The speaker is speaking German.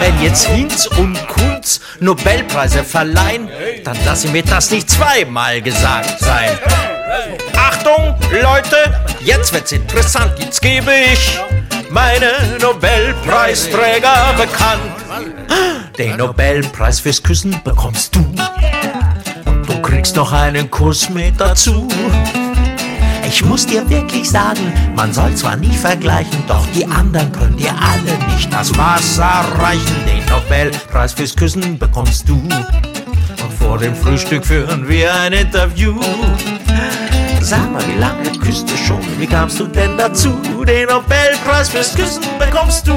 Wenn jetzt Hinz und Kunz Nobelpreise verleihen, dann lasse mir das nicht zweimal gesagt sein. Achtung, Leute, jetzt wird's interessant. Jetzt gebe ich meine Nobelpreisträger bekannt. Den Nobelpreis fürs Küssen bekommst du. Und du kriegst noch einen Kuss mit dazu. Ich muss dir wirklich sagen, man soll zwar nie vergleichen, doch die anderen können dir alle nicht das Wasser reichen. Den Nobelpreis fürs Küssen bekommst du. Und vor dem Frühstück führen wir ein Interview. Sag mal, wie lange küsst du schon? Wie kamst du denn dazu? Den Nobelpreis fürs Küssen bekommst du.